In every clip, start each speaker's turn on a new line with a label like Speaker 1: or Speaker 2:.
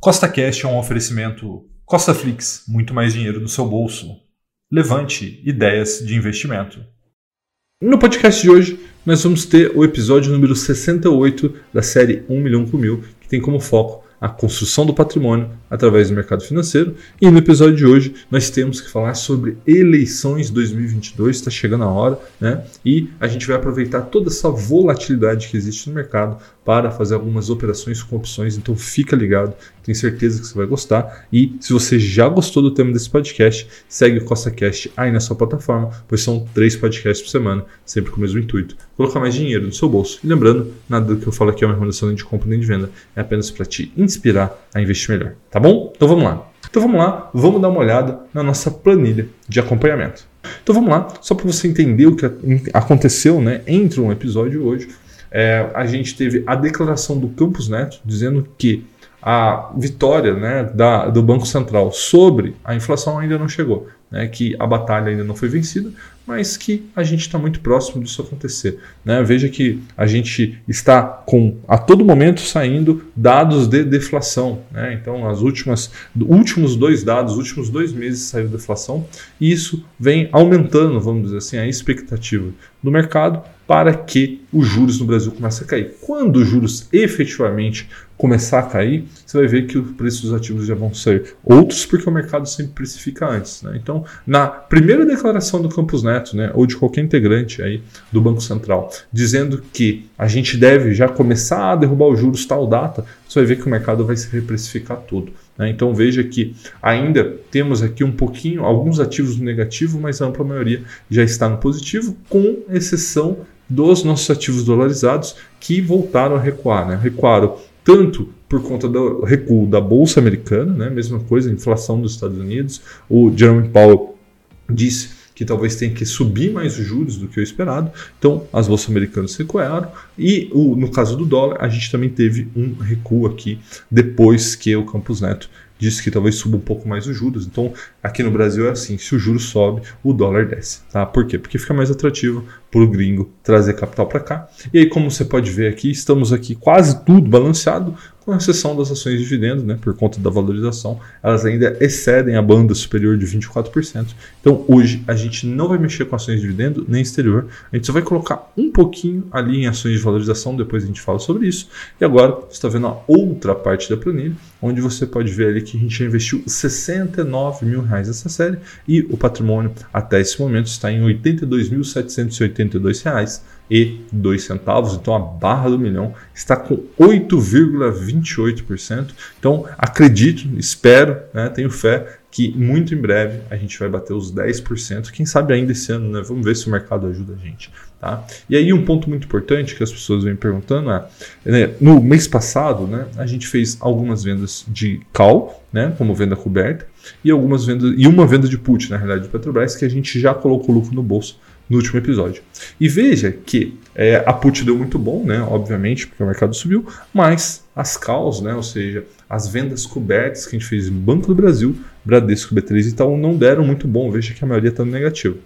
Speaker 1: Costa Cash é um oferecimento Costa Flix, muito mais dinheiro no seu bolso. Levante ideias de investimento. No podcast de hoje, nós vamos ter o episódio número 68 da série 1 milhão por mil, que tem como foco a construção do patrimônio através do mercado financeiro. E no episódio de hoje nós temos que falar sobre eleições 2022, está chegando a hora, né? E a gente vai aproveitar toda essa volatilidade que existe no mercado para fazer algumas operações com opções. Então fica ligado, tenho certeza que você vai gostar. E se você já gostou do tema desse podcast, segue o CostaCast aí na sua plataforma, pois são três podcasts por semana, sempre com o mesmo intuito: colocar mais dinheiro no seu bolso. E lembrando, nada do que eu falo aqui é uma recomendação de compra nem de venda, é apenas para te inspirar a investir melhor. Tá bom? Então vamos lá. Então vamos lá, vamos dar uma olhada na nossa planilha de acompanhamento. Então vamos lá, só para você entender o que aconteceu né, entre um episódio hoje é, a gente teve a declaração do Campos Neto dizendo que a vitória né, da, do Banco Central sobre a inflação ainda não chegou, né, que a batalha ainda não foi vencida, mas que a gente está muito próximo disso acontecer. Né? Veja que a gente está com a todo momento saindo dados de deflação. Né? Então, as últimas, últimos dois dados, os últimos dois meses saiu deflação, e isso vem aumentando, vamos dizer assim, a expectativa do mercado para que os juros no Brasil comecem a cair. Quando os juros efetivamente começar a cair, você vai ver que o preço dos ativos já vão ser outros, porque o mercado sempre precifica antes. Né? Então, na primeira declaração do Campos Neto, né, ou de qualquer integrante aí do Banco Central, dizendo que a gente deve já começar a derrubar os juros tal data, você vai ver que o mercado vai se reprecificar todo. Né? Então veja que ainda temos aqui um pouquinho, alguns ativos no negativo, mas a ampla maioria já está no positivo, com exceção dos nossos ativos dolarizados que voltaram a recuar. Né? Recuaram tanto por conta do recuo da Bolsa Americana, né? mesma coisa, inflação dos Estados Unidos. O Jerome Powell disse que talvez tenha que subir mais os juros do que o esperado. Então, as bolsas americanas recuaram. E o, no caso do dólar, a gente também teve um recuo aqui depois que o Campos Neto disse que talvez suba um pouco mais os juros. Então, aqui no Brasil é assim: se o juro sobe, o dólar desce. Tá? Por quê? Porque fica mais atrativo para o gringo trazer capital para cá. E aí, como você pode ver aqui, estamos aqui quase tudo balanceado, com exceção das ações de dividendos, né, por conta da valorização, elas ainda excedem a banda superior de 24%. Então, hoje, a gente não vai mexer com ações de dividendo nem exterior, a gente só vai colocar um pouquinho ali em ações de valorização, depois a gente fala sobre isso. E agora, você está vendo a outra parte da planilha, onde você pode ver ali que a gente já investiu 69 mil reais nessa série e o patrimônio até esse momento está em 82.780 82 reais e dois centavos. Então a barra do milhão está com 8,28%. Então acredito, espero, né, tenho fé que muito em breve a gente vai bater os 10%. Quem sabe ainda esse ano, né? Vamos ver se o mercado ajuda a gente. Tá? E aí um ponto muito importante que as pessoas vêm perguntando é, né, no mês passado, né, a gente fez algumas vendas de call, né, como venda coberta, e algumas vendas e uma venda de put, na realidade, de Petrobras, que a gente já colocou lucro no bolso no último episódio. E veja que é, a put deu muito bom, né? Obviamente, porque o mercado subiu, mas as calls, né? Ou seja, as vendas cobertas que a gente fez em Banco do Brasil, Bradesco, B3 e tal, não deram muito bom. Veja que a maioria está no negativo.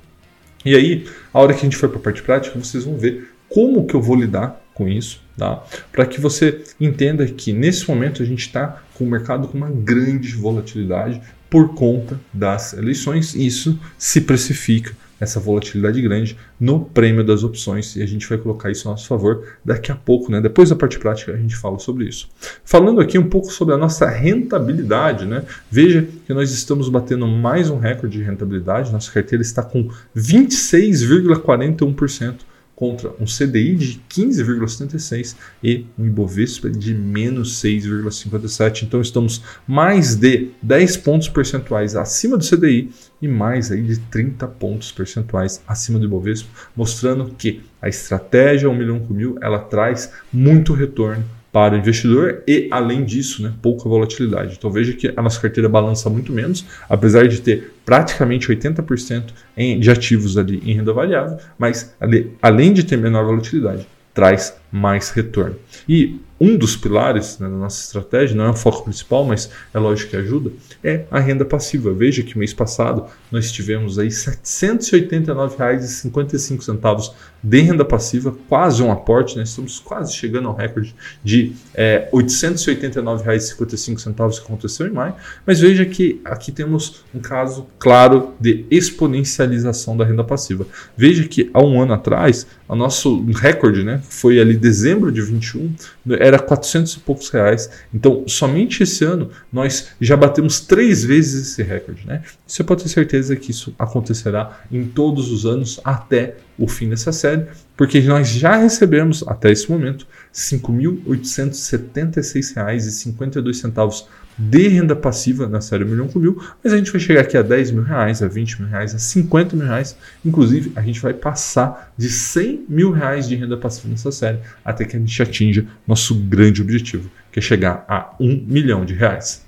Speaker 1: E aí, a hora que a gente for para a parte prática, vocês vão ver como que eu vou lidar com isso, tá? Para que você entenda que nesse momento a gente está com o mercado com uma grande volatilidade por conta das eleições. Isso se precifica essa volatilidade grande no prêmio das opções e a gente vai colocar isso a nosso favor daqui a pouco, né? Depois da parte prática a gente fala sobre isso. Falando aqui um pouco sobre a nossa rentabilidade, né? Veja que nós estamos batendo mais um recorde de rentabilidade, nossa carteira está com 26,41% contra um CDI de 15,76 e um Ibovespa de menos 6,57. Então estamos mais de 10 pontos percentuais acima do CDI e mais aí de 30 pontos percentuais acima do Ibovespa, mostrando que a estratégia 1 milhão com mil ela traz muito retorno para o investidor e, além disso, né, pouca volatilidade. Então veja que a nossa carteira balança muito menos, apesar de ter praticamente 80% em, de ativos ali em renda variável, mas além de ter menor volatilidade, traz mais retorno. E um dos pilares né, da nossa estratégia, não é o foco principal, mas é lógico que ajuda, é a renda passiva. Veja que mês passado nós tivemos aí R$ 789,55 de renda passiva, quase um aporte, né? estamos quase chegando ao recorde de é, R$ 889,55 que aconteceu em maio, mas veja que aqui temos um caso claro de exponencialização da renda passiva. Veja que há um ano atrás, o nosso recorde né, foi ali dezembro de 21, era 400 e poucos reais. Então, somente esse ano, nós já batemos três vezes esse recorde. Né? Você pode ter certeza que isso acontecerá em todos os anos até o fim dessa série, porque nós já recebemos, até esse momento, R$ 5.876,52 de renda passiva na série Milhão com Mil, mas a gente vai chegar aqui a 10 mil reais, a 20 mil reais, a 50 mil reais. Inclusive, a gente vai passar de 100 mil reais de renda passiva nessa série até que a gente atinja nosso grande objetivo, que é chegar a 1 milhão de reais.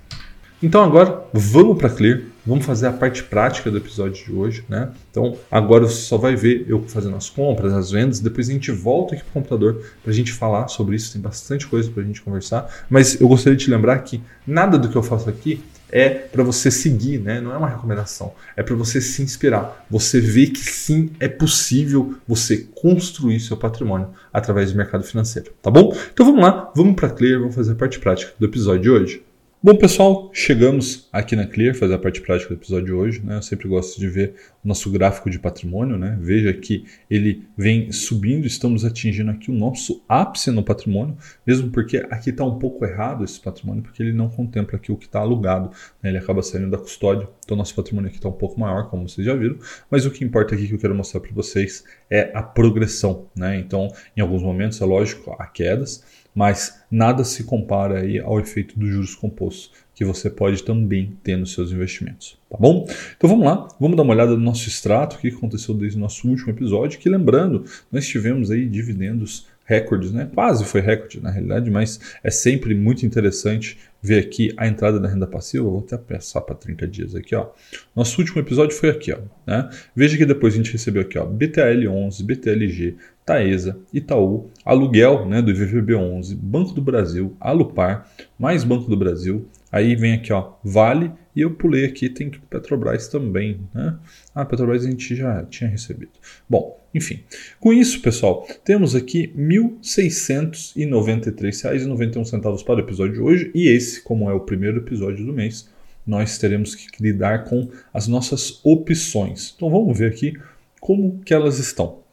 Speaker 1: Então agora vamos para Clear, vamos fazer a parte prática do episódio de hoje, né? Então agora você só vai ver eu fazendo as compras, as vendas, depois a gente volta aqui para o computador para a gente falar sobre isso, tem bastante coisa para a gente conversar, mas eu gostaria de te lembrar que nada do que eu faço aqui é para você seguir, né? não é uma recomendação, é para você se inspirar, você ver que sim é possível você construir seu patrimônio através do mercado financeiro, tá bom? Então vamos lá, vamos para Clear, vamos fazer a parte prática do episódio de hoje. Bom, pessoal, chegamos aqui na Clear, fazer a parte prática do episódio de hoje. Né? Eu sempre gosto de ver o nosso gráfico de patrimônio. Né? Veja que ele vem subindo, estamos atingindo aqui o nosso ápice no patrimônio, mesmo porque aqui está um pouco errado esse patrimônio, porque ele não contempla aqui o que está alugado. Né? Ele acaba saindo da custódia. Então, nosso patrimônio aqui está um pouco maior, como vocês já viram. Mas o que importa aqui que eu quero mostrar para vocês é a progressão. Né? Então, em alguns momentos, é lógico, há quedas mas nada se compara aí ao efeito dos juros compostos que você pode também ter nos seus investimentos, tá bom? Então vamos lá, vamos dar uma olhada no nosso extrato, o que aconteceu desde o nosso último episódio, que lembrando, nós tivemos aí dividendos recordes, né? Quase foi recorde na realidade, mas é sempre muito interessante ver aqui a entrada da renda passiva. vou até passar para 30 dias aqui, ó. Nosso último episódio foi aqui, ó. Né? Veja que depois a gente recebeu aqui, ó, BTL11, BTLG, Taesa, Itaú, aluguel, né, do IVVB11, Banco do Brasil, Alupar, mais Banco do Brasil. Aí vem aqui, ó, Vale e eu pulei aqui, tem Petrobras também, né? Ah, Petrobras a gente já tinha recebido. Bom, enfim. Com isso, pessoal, temos aqui R$ 1.693,91 para o episódio de hoje. E esse, como é o primeiro episódio do mês, nós teremos que lidar com as nossas opções. Então vamos ver aqui como que elas estão.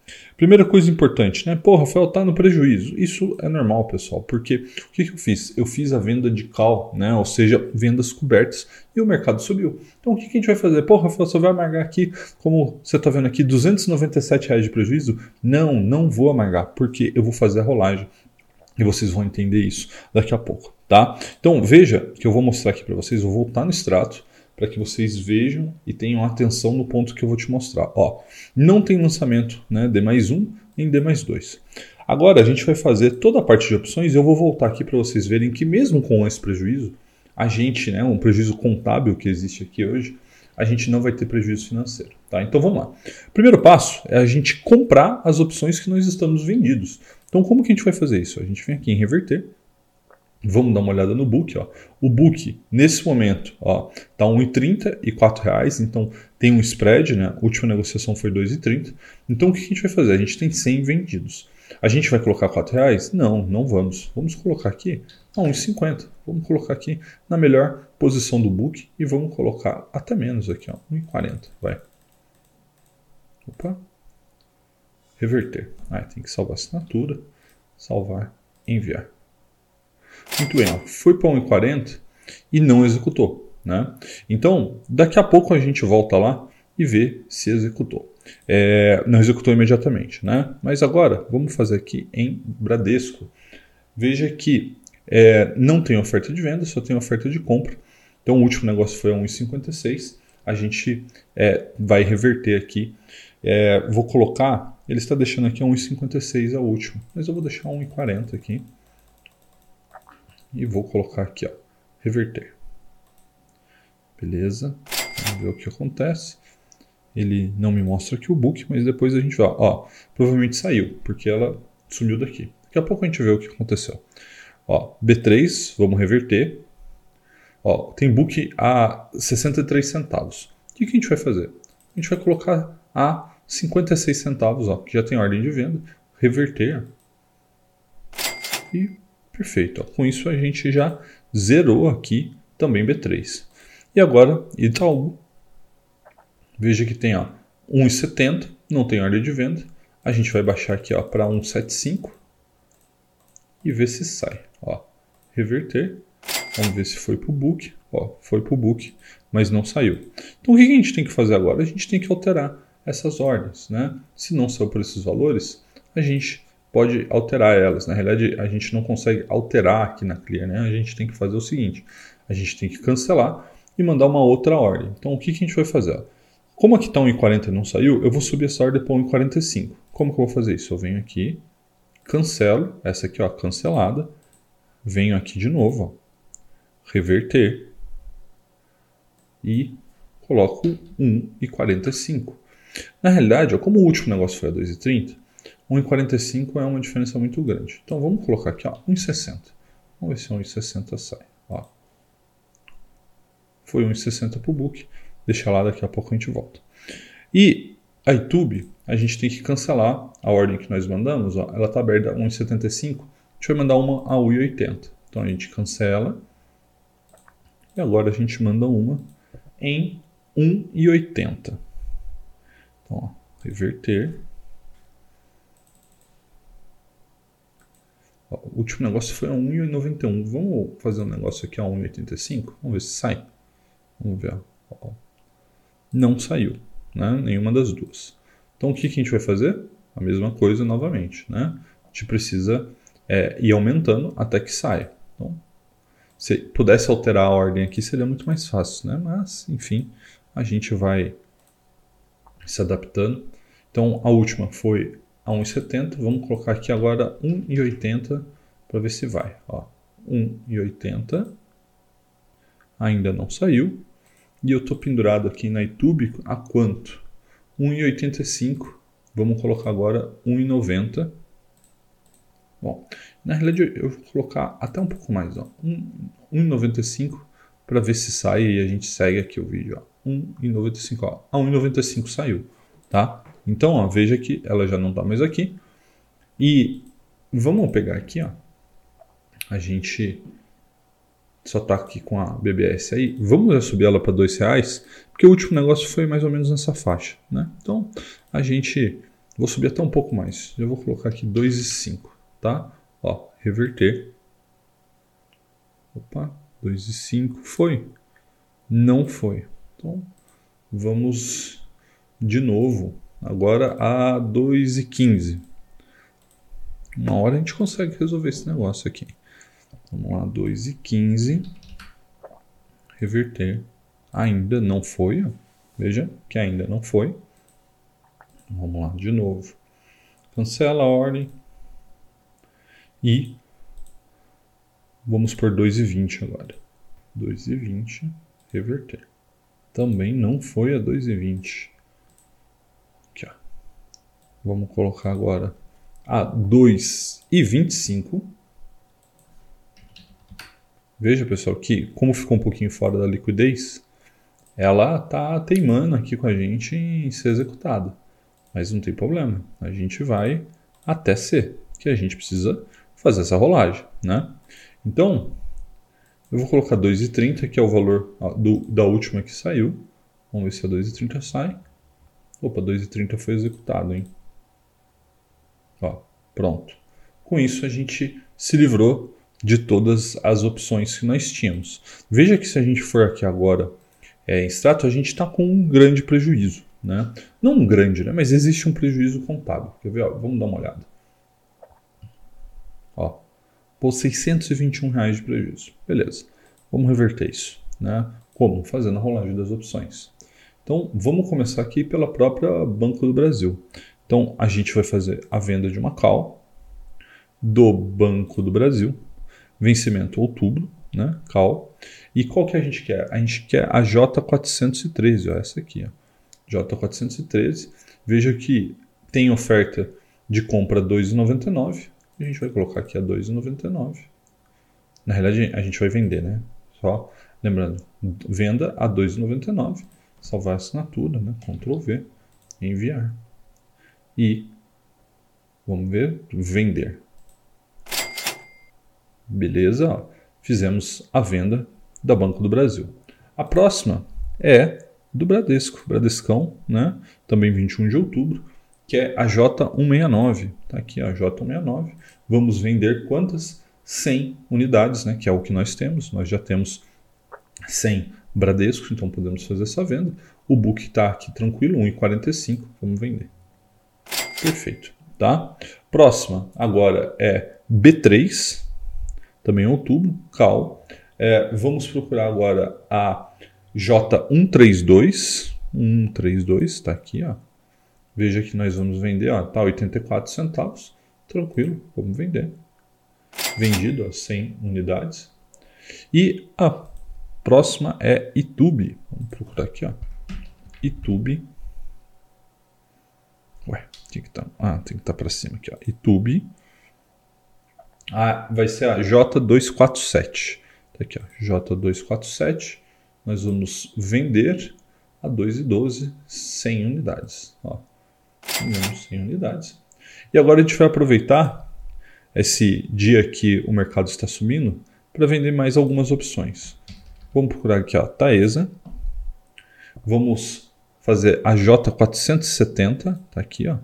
Speaker 1: Primeira coisa importante, né? Pô, Rafael, tá no prejuízo. Isso é normal, pessoal, porque o que, que eu fiz? Eu fiz a venda de call, né? Ou seja, vendas cobertas, e o mercado subiu. Então o que, que a gente vai fazer? Pô, Rafael, você vai amargar aqui, como você está vendo aqui, 297 reais de prejuízo? Não, não vou amargar, porque eu vou fazer a rolagem. E vocês vão entender isso daqui a pouco, tá? Então veja que eu vou mostrar aqui para vocês, eu vou voltar no extrato para que vocês vejam e tenham atenção no ponto que eu vou te mostrar. Ó, não tem lançamento né, D mais 1 em D mais 2. Agora a gente vai fazer toda a parte de opções e eu vou voltar aqui para vocês verem que mesmo com esse prejuízo, a gente, né, um prejuízo contábil que existe aqui hoje, a gente não vai ter prejuízo financeiro. Tá? Então vamos lá. Primeiro passo é a gente comprar as opções que nós estamos vendidos. Então como que a gente vai fazer isso? A gente vem aqui em reverter, Vamos dar uma olhada no book. Ó. O book, nesse momento, está R$ 1,30 e R$ reais, então tem um spread, né? A última negociação foi R$ 2,30. Então o que a gente vai fazer? A gente tem 100 vendidos. A gente vai colocar R$ reais? Não, não vamos. Vamos colocar aqui a 1,50. Vamos colocar aqui na melhor posição do book e vamos colocar até menos aqui, ó, 1,40. Vai. Opa. Reverter. Ah, tem que salvar assinatura, salvar, enviar. Muito bem, ó, foi para 1,40 e não executou. Né? Então, daqui a pouco a gente volta lá e vê se executou. É, não executou imediatamente, né? mas agora vamos fazer aqui em Bradesco. Veja que é, não tem oferta de venda, só tem oferta de compra. Então o último negócio foi a 1,56. A gente é, vai reverter aqui. É, vou colocar, ele está deixando aqui a 1,56 a último, mas eu vou deixar 1,40 aqui e vou colocar aqui, ó, reverter. Beleza? Vamos ver o que acontece. Ele não me mostra aqui o book, mas depois a gente vai. Ó, provavelmente saiu, porque ela sumiu daqui. Daqui a pouco a gente vê o que aconteceu. Ó, B3, vamos reverter. Ó, tem book a 63 centavos. O que, que a gente vai fazer? A gente vai colocar a 56 centavos, ó, que já tem ordem de venda, reverter. E perfeito. Ó. Com isso a gente já zerou aqui também B3. E agora Itaú. Veja que tem ó, 1,70, não tem ordem de venda. A gente vai baixar aqui para 1,75 e ver se sai. Ó, reverter. Vamos ver se foi para o book. Ó, foi para o book, mas não saiu. Então o que a gente tem que fazer agora? A gente tem que alterar essas ordens. Né? Se não saiu por esses valores, a gente pode alterar elas. Na realidade, a gente não consegue alterar aqui na Clear. Né? A gente tem que fazer o seguinte: a gente tem que cancelar e mandar uma outra ordem. Então o que, que a gente vai fazer? Como aqui está 1,40 e não saiu, eu vou subir essa ordem para 1,45. Como que eu vou fazer isso? Eu venho aqui, cancelo, essa aqui ó, cancelada, venho aqui de novo, ó, reverter e coloco 1,45. Na realidade, ó, como o último negócio foi a 2,30, 1,45 é uma diferença muito grande. Então vamos colocar aqui 1,60. Vamos ver se 1,60 sai. Ó. Foi 1,60 para o book. Deixa lá, daqui a pouco a gente volta. E a YouTube, a gente tem que cancelar a ordem que nós mandamos. Ó. Ela está aberta a 1,75. A gente vai mandar uma a 1,80. Então a gente cancela. E agora a gente manda uma em 1,80. Então, ó, reverter. Ó, o último negócio foi a 1,91. Vamos fazer um negócio aqui a 1,85? Vamos ver se sai. Vamos ver. Ó. Não saiu, né? nenhuma das duas. Então o que, que a gente vai fazer? A mesma coisa novamente. Né? A gente precisa é, ir aumentando até que saia. Então, se pudesse alterar a ordem aqui seria muito mais fácil, né? mas enfim, a gente vai se adaptando. Então a última foi a 1,70. Vamos colocar aqui agora 1,80 para ver se vai. Ó, 1,80 ainda não saiu. E eu estou pendurado aqui na YouTube a quanto? 1,85. Vamos colocar agora 1,90. Bom, na realidade eu vou colocar até um pouco mais, ó, 1,95 para ver se sai e a gente segue aqui o vídeo, ó. 1,95, ó. A 1,95 saiu, tá? Então, ó, veja que ela já não está mais aqui. E vamos pegar aqui, ó. A gente só está aqui com a BBS aí, vamos subir ela para dois reais, porque o último negócio foi mais ou menos nessa faixa, né? Então a gente vou subir até um pouco mais, eu vou colocar aqui 2,5, tá? Ó, reverter. Opa, 2,5 foi? Não foi. Então vamos de novo agora a 2,15. Uma hora a gente consegue resolver esse negócio aqui. Vamos lá, 2 e 15. Reverter. Ainda não foi. Ó. Veja que ainda não foi. Vamos lá de novo. Cancela a ordem. E vamos por 2,20 agora. 2,20. Reverter. Também não foi a 2,20. Aqui, ó. Vamos colocar agora a 2,25. Veja, pessoal, que como ficou um pouquinho fora da liquidez, ela tá teimando aqui com a gente em ser executada. Mas não tem problema, a gente vai até ser, que a gente precisa fazer essa rolagem, né? Então, eu vou colocar 2,30, que é o valor do, da última que saiu. Vamos ver se a 2,30 sai. Opa, 2,30 foi executado, hein? Pronto. Com isso, a gente se livrou de todas as opções que nós tínhamos. Veja que se a gente for aqui agora é, em extrato, a gente está com um grande prejuízo. Né? Não um grande, né? mas existe um prejuízo contábil. Quer ver? Ó, vamos dar uma olhada. Ó, pô, 621 reais de prejuízo. Beleza. Vamos reverter isso. Né? Como? Fazendo a rolagem das opções. Então, vamos começar aqui pela própria Banco do Brasil. Então, a gente vai fazer a venda de uma call do Banco do Brasil vencimento outubro, né? Cal. E qual que a gente quer? A gente quer a J413, ó, essa aqui, ó. J413. Veja que tem oferta de compra 2,99 A gente vai colocar aqui a 2,99. Na realidade, a gente vai vender, né? Só lembrando, venda a 2,99. Salvar a assinatura, né? Ctrl V, enviar. E vamos ver, vender. Beleza, ó. fizemos a venda da Banco do Brasil. A próxima é do Bradesco, Bradescão, né? Também 21 de outubro, que é a J169. Tá aqui a J169. Vamos vender quantas? 100 unidades, né? Que é o que nós temos. Nós já temos 100 Bradescos, então podemos fazer essa venda. O book está aqui tranquilo, 1,45. Vamos vender. Perfeito, tá? Próxima agora é B3, também outubro, Cal. É, vamos procurar agora a J132, 132, está aqui, ó. Veja que nós vamos vender, ó, tá 84 centavos, tranquilo, vamos vender. Vendido a 100 unidades. E a próxima é YouTube. Vamos procurar aqui, ó. YouTube. Ué, tem que estar. Tá, ah, tem que estar tá para cima aqui, ó. YouTube. Ah, vai ser a J247. Tá aqui, ó. J247 nós vamos vender a 2,12 100 unidades. Ó, vendemos 100 unidades. E agora a gente vai aproveitar esse dia que o mercado está subindo para vender mais algumas opções. Vamos procurar aqui a Taesa. Vamos fazer a J470, tá aqui, ó.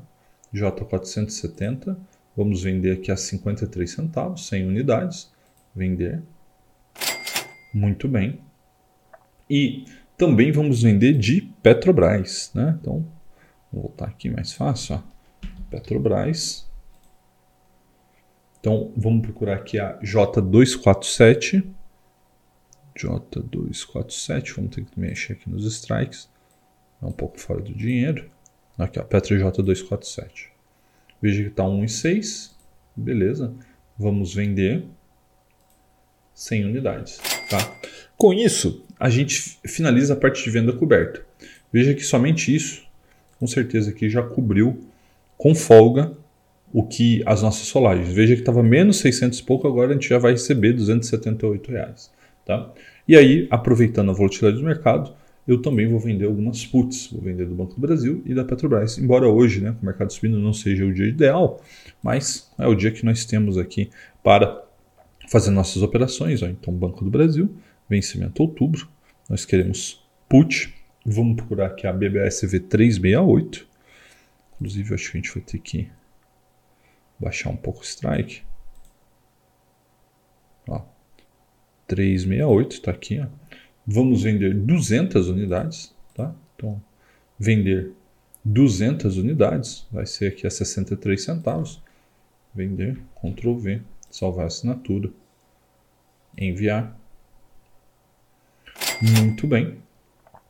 Speaker 1: J470. Vamos vender aqui a 53 centavos, 100 unidades. Vender. Muito bem. E também vamos vender de Petrobras. Né? Então, vou voltar aqui mais fácil. Ó. Petrobras. Então, vamos procurar aqui a J247. J247. Vamos ter que mexer aqui nos strikes. É um pouco fora do dinheiro. Aqui, Petro J247. Veja que está 1,6. Beleza. Vamos vender 100 unidades. Tá? Com isso, a gente finaliza a parte de venda coberta. Veja que somente isso, com certeza aqui já cobriu com folga o que as nossas solagens. Veja que estava menos 600 e pouco, agora a gente já vai receber 278 reais. Tá? E aí, aproveitando a volatilidade do mercado, eu também vou vender algumas puts. Vou vender do Banco do Brasil e da Petrobras. Embora hoje, né, com o mercado subindo, não seja o dia ideal, mas é o dia que nós temos aqui para fazer nossas operações. Ó. Então, Banco do Brasil, vencimento outubro. Nós queremos put. Vamos procurar aqui a BBSV 368. Inclusive, acho que a gente vai ter que baixar um pouco o strike. Ó, 368 está aqui. Ó. Vamos vender 200 unidades. Tá? Então, vender 200 unidades vai ser aqui a 63 centavos. Vender, Ctrl V, salvar a assinatura, enviar. Muito bem.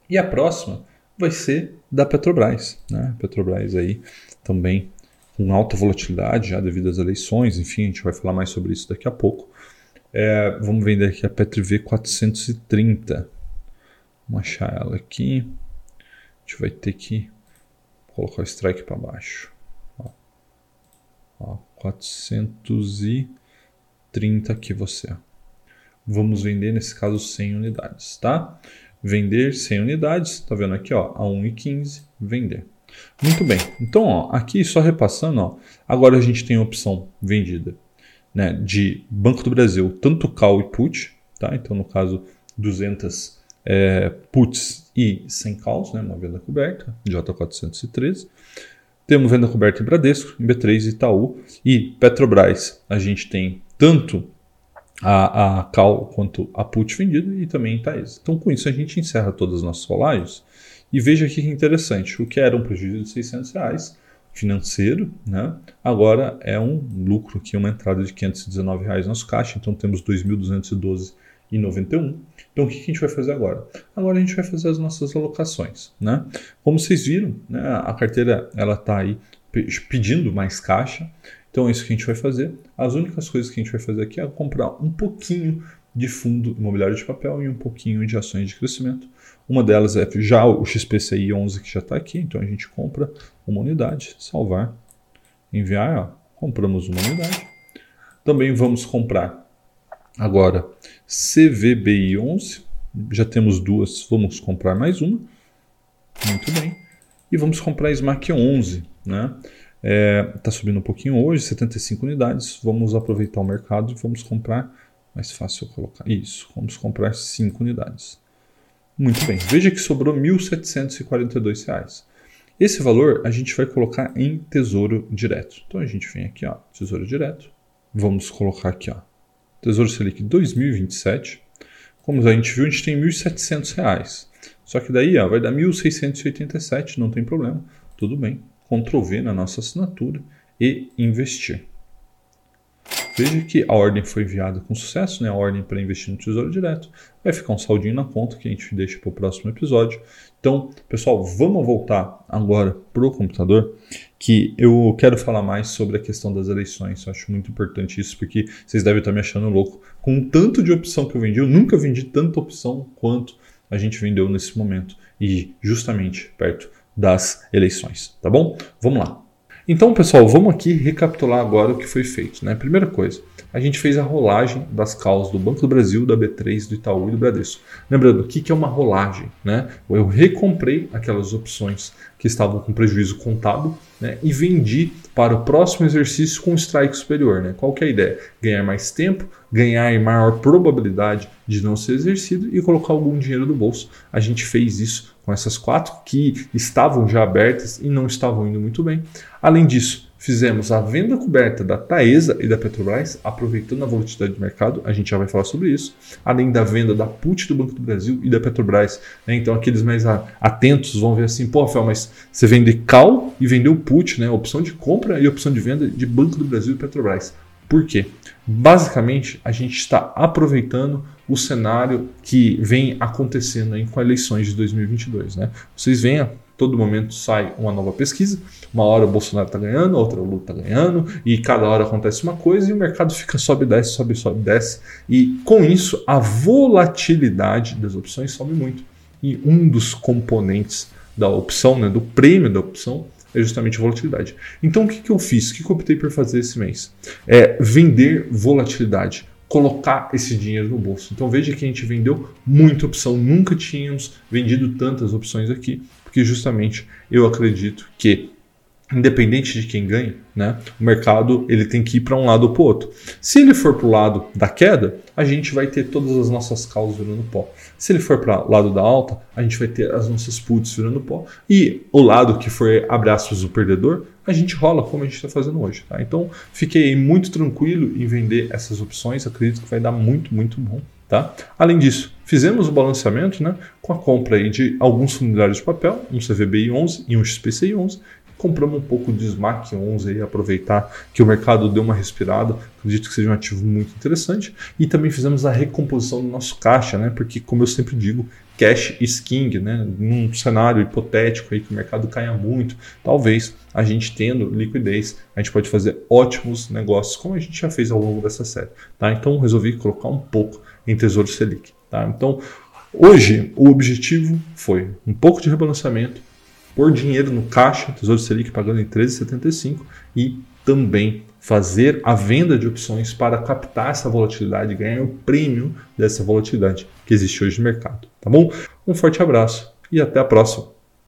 Speaker 1: E a próxima vai ser da Petrobras. Né? Petrobras aí também com alta volatilidade já devido às eleições, enfim, a gente vai falar mais sobre isso daqui a pouco. É, vamos vender aqui a PetroV 430. Vamos achar ela aqui. A gente vai ter que colocar o strike para baixo. Ó. Ó, 430 aqui você vamos vender, nesse caso, 100 unidades, tá? Vender 100 unidades, tá vendo aqui, ó, a 1,15, vender. Muito bem, então, ó, aqui só repassando, ó, agora a gente tem a opção vendida né, de Banco do Brasil, tanto call e put, tá? Então, no caso, 200 é, puts e 100 calls, né, uma venda coberta, J413. Temos venda coberta em Bradesco, em B3 Itaú e Petrobras. A gente tem tanto a, a cal quanto a put vendido e também em Taesa. Então, com isso, a gente encerra todas as nossas rolagens e veja aqui que interessante, o que era um prejuízo de 600 reais financeiro, né? agora é um lucro aqui, uma entrada de 519 reais no nosso caixa, então temos 2.212,91. Então o que a gente vai fazer agora? Agora a gente vai fazer as nossas alocações. Né? Como vocês viram, né, a carteira ela está aí pedindo mais caixa, então é isso que a gente vai fazer. As únicas coisas que a gente vai fazer aqui é comprar um pouquinho de fundo imobiliário de papel e um pouquinho de ações de crescimento. Uma delas é já o XPCI 11 que já está aqui, então a gente compra uma unidade, salvar, enviar, ó, compramos uma unidade. Também vamos comprar agora CVBI 11. Já temos duas, vamos comprar mais uma. Muito bem. E vamos comprar SMAC 11, né? Está é, tá subindo um pouquinho hoje, 75 unidades. Vamos aproveitar o mercado e vamos comprar. Mais fácil colocar. Isso, vamos comprar 5 unidades. Muito bem. Veja que sobrou R$ 1.742. Esse valor a gente vai colocar em tesouro direto. Então a gente vem aqui, ó, tesouro direto. Vamos colocar aqui, ó, Tesouro Selic 2027. Como a gente viu, a gente tem R$ 1.700. Só que daí ó, vai dar 1.687, não tem problema. Tudo bem. Ctrl V na nossa assinatura e investir. Veja que a ordem foi enviada com sucesso, né? a ordem para investir no Tesouro Direto. Vai ficar um saldinho na conta que a gente deixa para o próximo episódio. Então, pessoal, vamos voltar agora para o computador, que eu quero falar mais sobre a questão das eleições. Eu acho muito importante isso, porque vocês devem estar me achando louco. Com o tanto de opção que eu vendi, eu nunca vendi tanta opção quanto a gente vendeu nesse momento. E justamente perto das eleições, tá bom? Vamos lá. Então, pessoal, vamos aqui recapitular agora o que foi feito. Né? Primeira coisa, a gente fez a rolagem das calls do Banco do Brasil, da B3, do Itaú e do Bradesco. Lembrando, o que é uma rolagem? Né? Eu recomprei aquelas opções que estavam com prejuízo contábil né? e vendi para o próximo exercício com strike superior. Né? Qual que é a ideia? Ganhar mais tempo, ganhar maior probabilidade de não ser exercido e colocar algum dinheiro no bolso. A gente fez isso com essas quatro que estavam já abertas e não estavam indo muito bem. Além disso, fizemos a venda coberta da Taesa e da Petrobras, aproveitando a volatilidade do mercado, a gente já vai falar sobre isso, além da venda da PUT do Banco do Brasil e da Petrobras. Né? Então, aqueles mais atentos vão ver assim, pô, Rafael, mas você vende CAL e vendeu PUT, né? opção de compra e opção de venda de Banco do Brasil e Petrobras. Por quê? Basicamente, a gente está aproveitando o cenário que vem acontecendo com as eleições de 2022. Né? Vocês veem, todo momento sai uma nova pesquisa, uma hora o Bolsonaro está ganhando, outra o Lula está ganhando, e cada hora acontece uma coisa e o mercado fica sobe, desce, sobe, sobe, desce. E com isso, a volatilidade das opções sobe muito. E um dos componentes da opção, né, do prêmio da opção, é justamente volatilidade. Então o que, que eu fiz? O que, que eu optei por fazer esse mês? É vender volatilidade colocar esse dinheiro no bolso. Então veja que a gente vendeu muita opção, nunca tínhamos vendido tantas opções aqui, porque justamente eu acredito que independente de quem ganha, né, o mercado ele tem que ir para um lado ou para o outro. Se ele for para o lado da queda, a gente vai ter todas as nossas causas virando pó. Se ele for para o lado da alta, a gente vai ter as nossas puts virando pó. E o lado que for, abre aspas, o perdedor, a gente rola como a gente está fazendo hoje. Tá? Então, fiquei muito tranquilo em vender essas opções, acredito que vai dar muito, muito bom. Tá? Além disso, fizemos o balanceamento né, com a compra aí de alguns fundiários de papel, um CVBI 11 e um XPCI 11, compramos um pouco de SMAC 11 aí, aproveitar que o mercado deu uma respirada, acredito que seja um ativo muito interessante, e também fizemos a recomposição do nosso caixa, né? Porque como eu sempre digo, cash is king, né? Num cenário hipotético aí que o mercado caia muito, talvez a gente tendo liquidez, a gente pode fazer ótimos negócios, como a gente já fez ao longo dessa série, tá? Então resolvi colocar um pouco em Tesouro Selic, tá? Então Hoje, o objetivo foi um pouco de rebalanceamento, pôr dinheiro no caixa, Tesouro Selic pagando em 13,75 e também fazer a venda de opções para captar essa volatilidade ganhar o prêmio dessa volatilidade que existe hoje no mercado. Tá bom? Um forte abraço e até a próxima.